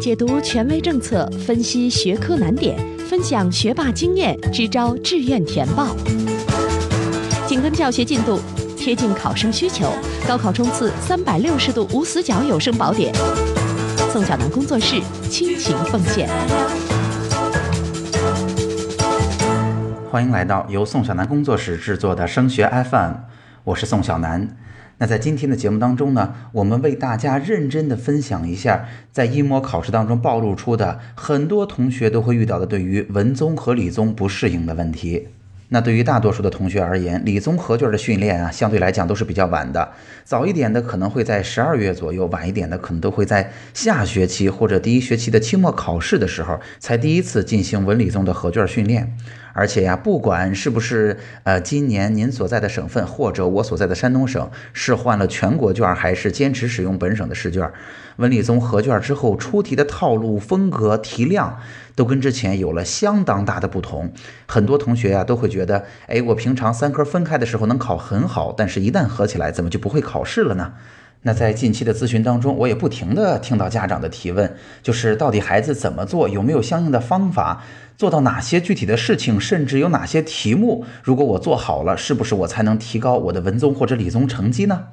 解读权威政策，分析学科难点，分享学霸经验，支招志愿填报。紧跟教学进度，贴近考生需求，高考冲刺三百六十度无死角有声宝典。宋小楠工作室倾情奉献。欢迎来到由宋小楠工作室制作的升学 FM，我是宋小南。那在今天的节目当中呢，我们为大家认真的分享一下，在一模考试当中暴露出的很多同学都会遇到的对于文综和理综不适应的问题。那对于大多数的同学而言，理综合卷的训练啊，相对来讲都是比较晚的。早一点的可能会在十二月左右，晚一点的可能都会在下学期或者第一学期的期末考试的时候，才第一次进行文理综的合卷训练。而且呀，不管是不是呃，今年您所在的省份或者我所在的山东省是换了全国卷，还是坚持使用本省的试卷，文理综合卷之后出题的套路、风格、题量都跟之前有了相当大的不同。很多同学呀都会觉得，哎，我平常三科分开的时候能考很好，但是一旦合起来，怎么就不会考试了呢？那在近期的咨询当中，我也不停地听到家长的提问，就是到底孩子怎么做，有没有相应的方法？做到哪些具体的事情，甚至有哪些题目，如果我做好了，是不是我才能提高我的文综或者理综成绩呢？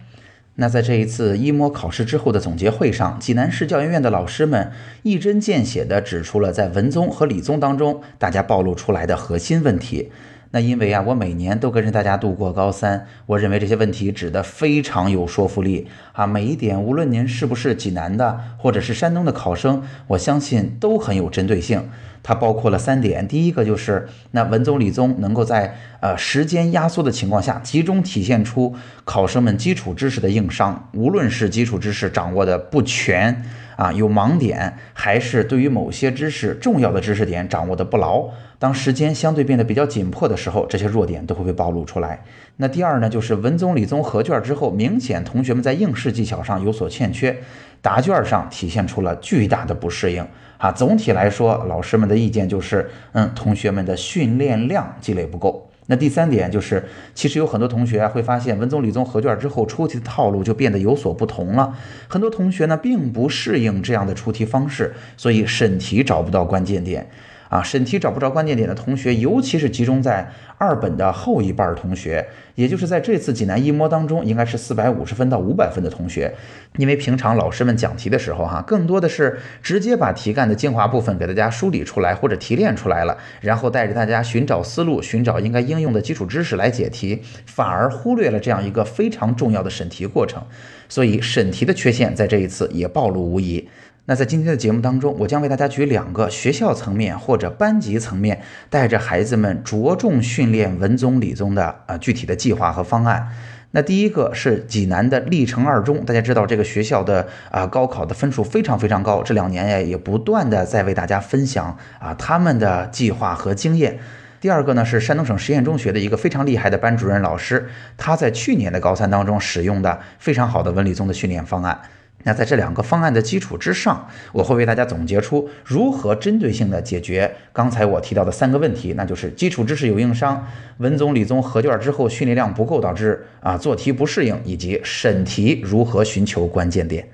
那在这一次一模考试之后的总结会上，济南市教研院的老师们一针见血地指出了在文综和理综当中大家暴露出来的核心问题。那因为啊，我每年都跟着大家度过高三，我认为这些问题指的非常有说服力啊，每一点无论您是不是济南的或者是山东的考生，我相信都很有针对性。它包括了三点，第一个就是那文综理综能够在呃时间压缩的情况下，集中体现出考生们基础知识的硬伤，无论是基础知识掌握的不全啊，有盲点，还是对于某些知识重要的知识点掌握的不牢。当时间相对变得比较紧迫的时候，这些弱点都会被暴露出来。那第二呢，就是文综理综合卷之后，明显同学们在应试技巧上有所欠缺，答卷上体现出了巨大的不适应啊。总体来说，老师们的意见就是，嗯，同学们的训练量积累不够。那第三点就是，其实有很多同学会发现，文综理综合卷之后出题的套路就变得有所不同了。很多同学呢，并不适应这样的出题方式，所以审题找不到关键点。啊，审题找不着关键点的同学，尤其是集中在二本的后一半同学，也就是在这次济南一模当中，应该是四百五十分到五百分的同学。因为平常老师们讲题的时候，哈，更多的是直接把题干的精华部分给大家梳理出来或者提炼出来了，然后带着大家寻找思路，寻找应该应用的基础知识来解题，反而忽略了这样一个非常重要的审题过程。所以审题的缺陷在这一次也暴露无遗。那在今天的节目当中，我将为大家举两个学校层面或者班级层面，带着孩子们着重训练文综理综的啊具体的计划和方案。那第一个是济南的历城二中，大家知道这个学校的啊高考的分数非常非常高，这两年呀也不断的在为大家分享啊他们的计划和经验。第二个呢是山东省实验中学的一个非常厉害的班主任老师，他在去年的高三当中使用的非常好的文理综的训练方案。那在这两个方案的基础之上，我会为大家总结出如何针对性的解决刚才我提到的三个问题，那就是基础知识有硬伤、文综理综合卷之后训练量不够导致啊做题不适应，以及审题如何寻求关键点。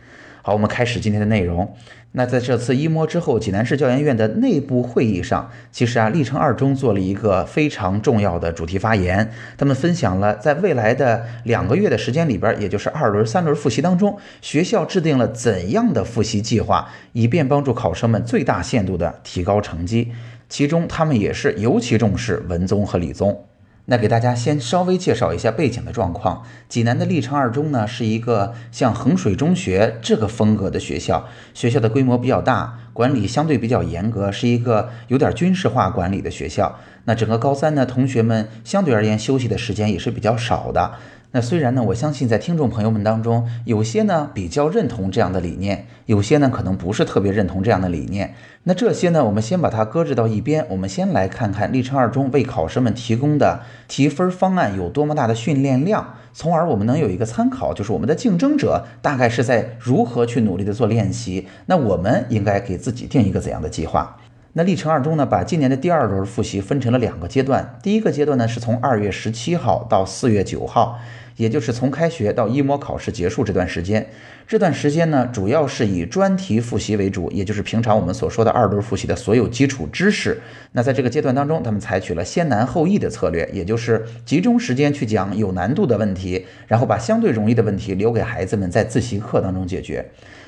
好，我们开始今天的内容。那在这次一模之后，济南市教研院的内部会议上，其实啊，历城二中做了一个非常重要的主题发言。他们分享了在未来的两个月的时间里边，也就是二轮、三轮复习当中，学校制定了怎样的复习计划，以便帮助考生们最大限度的提高成绩。其中，他们也是尤其重视文综和理综。那给大家先稍微介绍一下背景的状况。济南的历城二中呢，是一个像衡水中学这个风格的学校，学校的规模比较大，管理相对比较严格，是一个有点军事化管理的学校。那整个高三呢，同学们相对而言休息的时间也是比较少的。那虽然呢，我相信在听众朋友们当中，有些呢比较认同这样的理念，有些呢可能不是特别认同这样的理念。那这些呢，我们先把它搁置到一边，我们先来看看历城二中为考生们提供的提分方案有多么大的训练量，从而我们能有一个参考，就是我们的竞争者大概是在如何去努力的做练习。那我们应该给自己定一个怎样的计划？那历程二中呢，把今年的第二轮复习分成了两个阶段。第一个阶段呢，是从二月十七号到四月九号，也就是从开学到一模考试结束这段时间。这段时间呢，主要是以专题复习为主，也就是平常我们所说的二轮复习的所有基础知识。那在这个阶段当中，他们采取了先难后易的策略，也就是集中时间去讲有难度的问题，然后把相对容易的问题留给孩子们在自习课当中解决。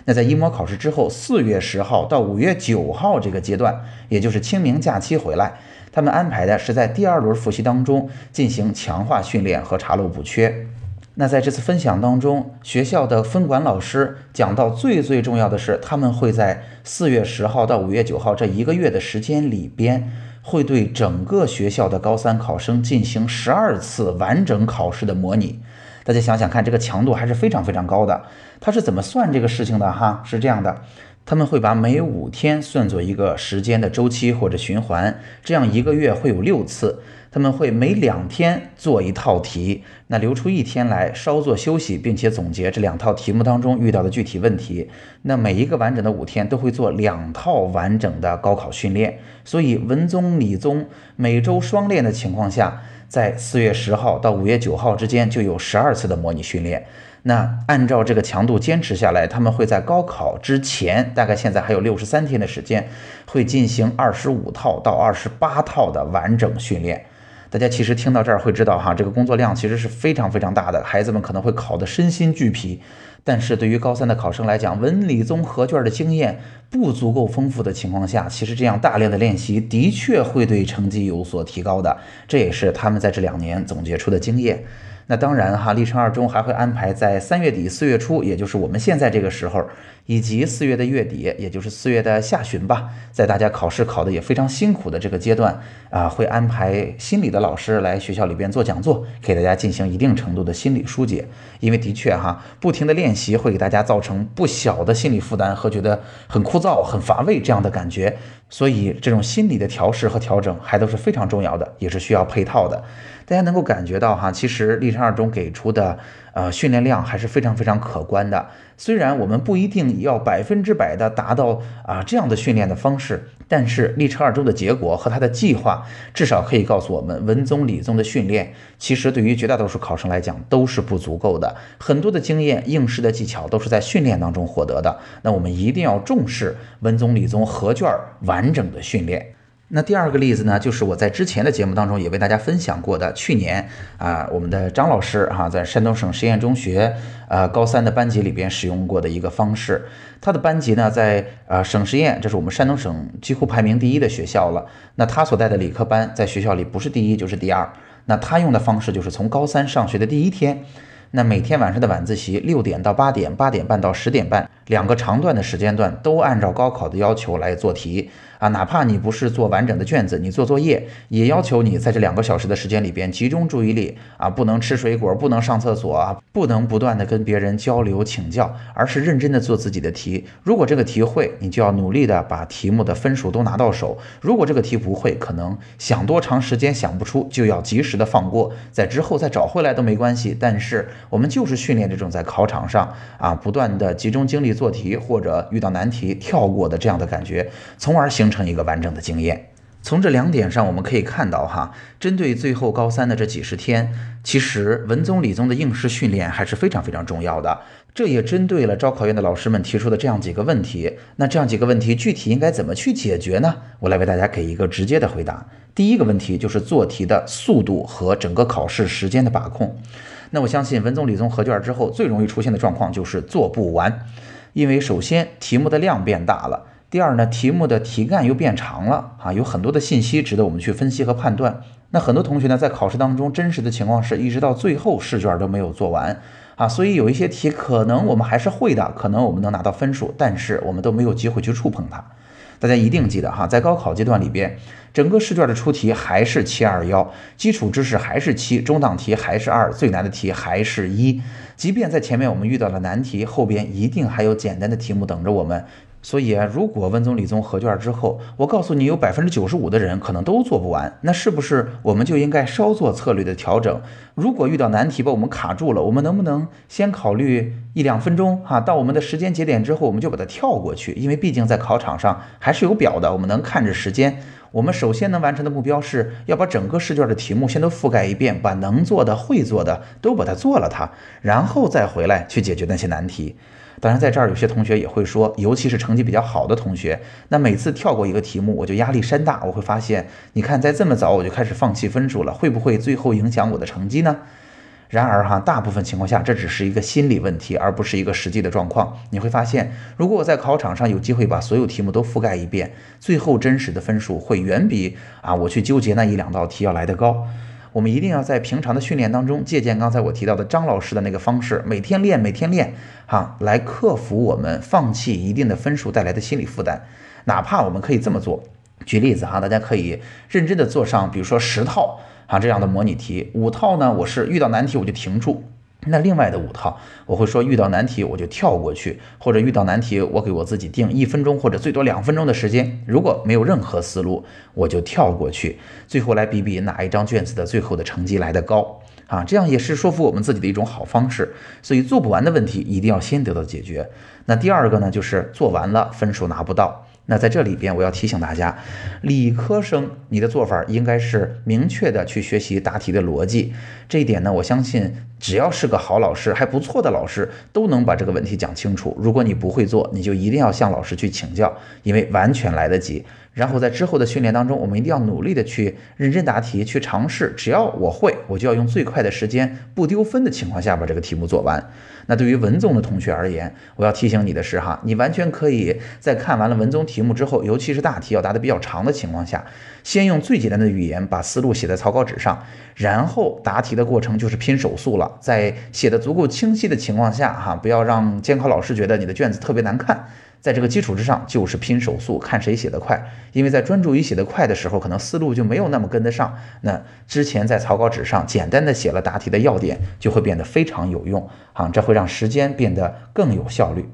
那在一模考试之后，四月十号到五月九号这个阶段，也就是清明假期回来，他们安排的是在第二轮复习当中进行强化训练和查漏补缺。那在这次分享当中，学校的分管老师讲到最最重要的是，他们会在四月十号到五月九号这一个月的时间里边，会对整个学校的高三考生进行十二次完整考试的模拟。大家想想看，这个强度还是非常非常高的。他是怎么算这个事情的？哈，是这样的，他们会把每五天算作一个时间的周期或者循环，这样一个月会有六次。他们会每两天做一套题，那留出一天来稍作休息，并且总结这两套题目当中遇到的具体问题。那每一个完整的五天都会做两套完整的高考训练。所以文综、理综每周双练的情况下。在四月十号到五月九号之间就有十二次的模拟训练。那按照这个强度坚持下来，他们会在高考之前，大概现在还有六十三天的时间，会进行二十五套到二十八套的完整训练。大家其实听到这儿会知道哈，这个工作量其实是非常非常大的，孩子们可能会考得身心俱疲。但是对于高三的考生来讲，文理综合卷的经验不足够丰富的情况下，其实这样大量的练习的确会对成绩有所提高的，这也是他们在这两年总结出的经验。那当然哈，历城二中还会安排在三月底四月初，也就是我们现在这个时候，以及四月的月底，也就是四月的下旬吧，在大家考试考的也非常辛苦的这个阶段啊，会安排心理的老师来学校里边做讲座，给大家进行一定程度的心理疏解。因为的确哈，不停的练习会给大家造成不小的心理负担和觉得很枯燥、很乏味这样的感觉，所以这种心理的调试和调整还都是非常重要的，也是需要配套的。大家能够感觉到哈，其实历程二中给出的呃训练量还是非常非常可观的。虽然我们不一定要百分之百的达到啊这样的训练的方式，但是历程二中的结果和他的计划，至少可以告诉我们，文综理综的训练其实对于绝大多数考生来讲都是不足够的。很多的经验、应试的技巧都是在训练当中获得的。那我们一定要重视文综理综合卷完整的训练。那第二个例子呢，就是我在之前的节目当中也为大家分享过的，去年啊，我们的张老师哈，在山东省实验中学呃高三的班级里边使用过的一个方式。他的班级呢，在呃省实验，这是我们山东省几乎排名第一的学校了。那他所带的理科班在学校里不是第一就是第二。那他用的方式就是从高三上学的第一天，那每天晚上的晚自习六点到八点，八点半到十点半，两个长段的时间段都按照高考的要求来做题。啊，哪怕你不是做完整的卷子，你做作业也要求你在这两个小时的时间里边集中注意力啊，不能吃水果，不能上厕所啊，不能不断的跟别人交流请教，而是认真的做自己的题。如果这个题会，你就要努力的把题目的分数都拿到手；如果这个题不会，可能想多长时间想不出，就要及时的放过，在之后再找回来都没关系。但是我们就是训练这种在考场上啊，不断的集中精力做题，或者遇到难题跳过的这样的感觉，从而形。成成一个完整的经验。从这两点上，我们可以看到，哈，针对最后高三的这几十天，其实文综理综的应试训练还是非常非常重要的。这也针对了招考院的老师们提出的这样几个问题。那这样几个问题具体应该怎么去解决呢？我来为大家给一个直接的回答。第一个问题就是做题的速度和整个考试时间的把控。那我相信文综理综合卷之后最容易出现的状况就是做不完，因为首先题目的量变大了。第二呢，题目的题干又变长了啊，有很多的信息值得我们去分析和判断。那很多同学呢，在考试当中，真实的情况是一直到最后试卷都没有做完啊，所以有一些题可能我们还是会的，可能我们能拿到分数，但是我们都没有机会去触碰它。大家一定记得哈，在高考阶段里边，整个试卷的出题还是七二幺，基础知识还是七，中档题还是二，最难的题还是一。即便在前面我们遇到了难题，后边一定还有简单的题目等着我们。所以啊，如果温总理综合卷之后，我告诉你有百分之九十五的人可能都做不完，那是不是我们就应该稍做策略的调整？如果遇到难题把我们卡住了，我们能不能先考虑一两分钟哈？到我们的时间节点之后，我们就把它跳过去，因为毕竟在考场上还是有表的，我们能看着时间。我们首先能完成的目标是要把整个试卷的题目先都覆盖一遍，把能做的、会做的都把它做了它，然后再回来去解决那些难题。当然，在这儿有些同学也会说，尤其是成绩比较好的同学，那每次跳过一个题目，我就压力山大。我会发现，你看，在这么早我就开始放弃分数了，会不会最后影响我的成绩呢？然而哈，大部分情况下，这只是一个心理问题，而不是一个实际的状况。你会发现，如果我在考场上有机会把所有题目都覆盖一遍，最后真实的分数会远比啊我去纠结那一两道题要来得高。我们一定要在平常的训练当中借鉴刚才我提到的张老师的那个方式，每天练，每天练，哈，来克服我们放弃一定的分数带来的心理负担。哪怕我们可以这么做，举例子哈，大家可以认真的做上，比如说十套啊这样的模拟题，五套呢，我是遇到难题我就停住。那另外的五套，我会说遇到难题我就跳过去，或者遇到难题我给我自己定一分钟或者最多两分钟的时间，如果没有任何思路，我就跳过去，最后来比比哪一张卷子的最后的成绩来得高啊，这样也是说服我们自己的一种好方式。所以做不完的问题一定要先得到解决。那第二个呢，就是做完了分数拿不到。那在这里边，我要提醒大家，理科生你的做法应该是明确的去学习答题的逻辑。这一点呢，我相信只要是个好老师，还不错的老师，都能把这个问题讲清楚。如果你不会做，你就一定要向老师去请教，因为完全来得及。然后在之后的训练当中，我们一定要努力的去认真答题，去尝试。只要我会，我就要用最快的时间，不丢分的情况下把这个题目做完。那对于文综的同学而言，我要提醒你的是哈，你完全可以在看完了文综题目之后，尤其是大题要答的比较长的情况下，先用最简单的语言把思路写在草稿纸上，然后答题的过程就是拼手速了。在写的足够清晰的情况下哈，不要让监考老师觉得你的卷子特别难看。在这个基础之上，就是拼手速，看谁写得快。因为在专注于写得快的时候，可能思路就没有那么跟得上。那之前在草稿纸上简单的写了答题的要点，就会变得非常有用啊，这会让时间变得更有效率。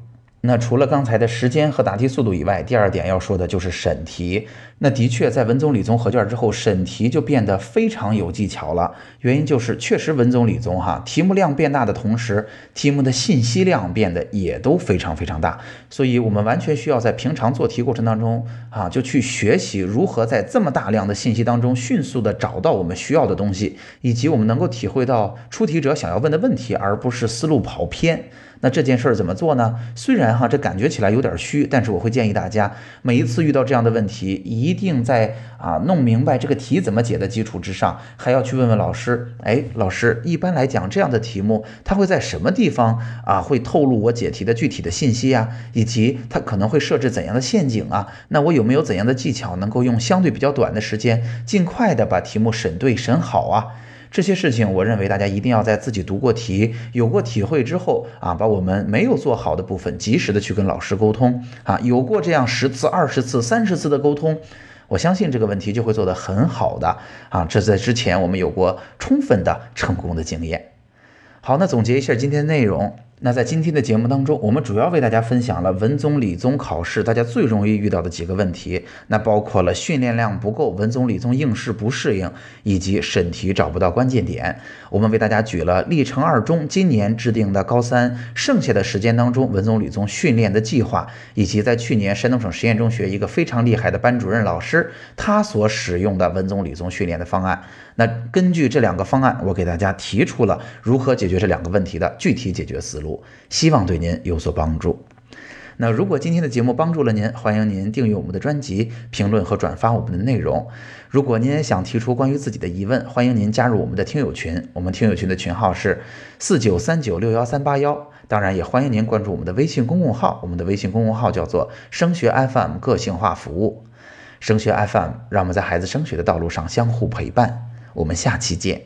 那除了刚才的时间和答题速度以外，第二点要说的就是审题。那的确，在文综理综合卷之后，审题就变得非常有技巧了。原因就是，确实文综理综哈，题目量变大的同时，题目的信息量变得也都非常非常大。所以，我们完全需要在平常做题过程当中啊，就去学习如何在这么大量的信息当中，迅速的找到我们需要的东西，以及我们能够体会到出题者想要问的问题，而不是思路跑偏。那这件事儿怎么做呢？虽然哈这感觉起来有点虚，但是我会建议大家，每一次遇到这样的问题，一定在啊弄明白这个题怎么解的基础之上，还要去问问老师。哎，老师，一般来讲这样的题目，它会在什么地方啊会透露我解题的具体的信息啊，以及它可能会设置怎样的陷阱啊？那我有没有怎样的技巧，能够用相对比较短的时间，尽快的把题目审对审好啊？这些事情，我认为大家一定要在自己读过题、有过体会之后啊，把我们没有做好的部分及时的去跟老师沟通啊。有过这样十次、二十次、三十次的沟通，我相信这个问题就会做得很好的啊。这在之前我们有过充分的成功的经验。好，那总结一下今天内容。那在今天的节目当中，我们主要为大家分享了文综、理综考试大家最容易遇到的几个问题，那包括了训练量不够、文综、理综应试不适应，以及审题找不到关键点。我们为大家举了历城二中今年制定的高三剩下的时间当中文综、理综训练的计划，以及在去年山东省实验中学一个非常厉害的班主任老师他所使用的文综、理综训练的方案。那根据这两个方案，我给大家提出了如何解决这两个问题的具体解决思路。希望对您有所帮助。那如果今天的节目帮助了您，欢迎您订阅我们的专辑、评论和转发我们的内容。如果您也想提出关于自己的疑问，欢迎您加入我们的听友群。我们听友群的群号是四九三九六幺三八幺。当然，也欢迎您关注我们的微信公共号。我们的微信公共号叫做“升学 FM 个性化服务”。升学 FM，让我们在孩子升学的道路上相互陪伴。我们下期见。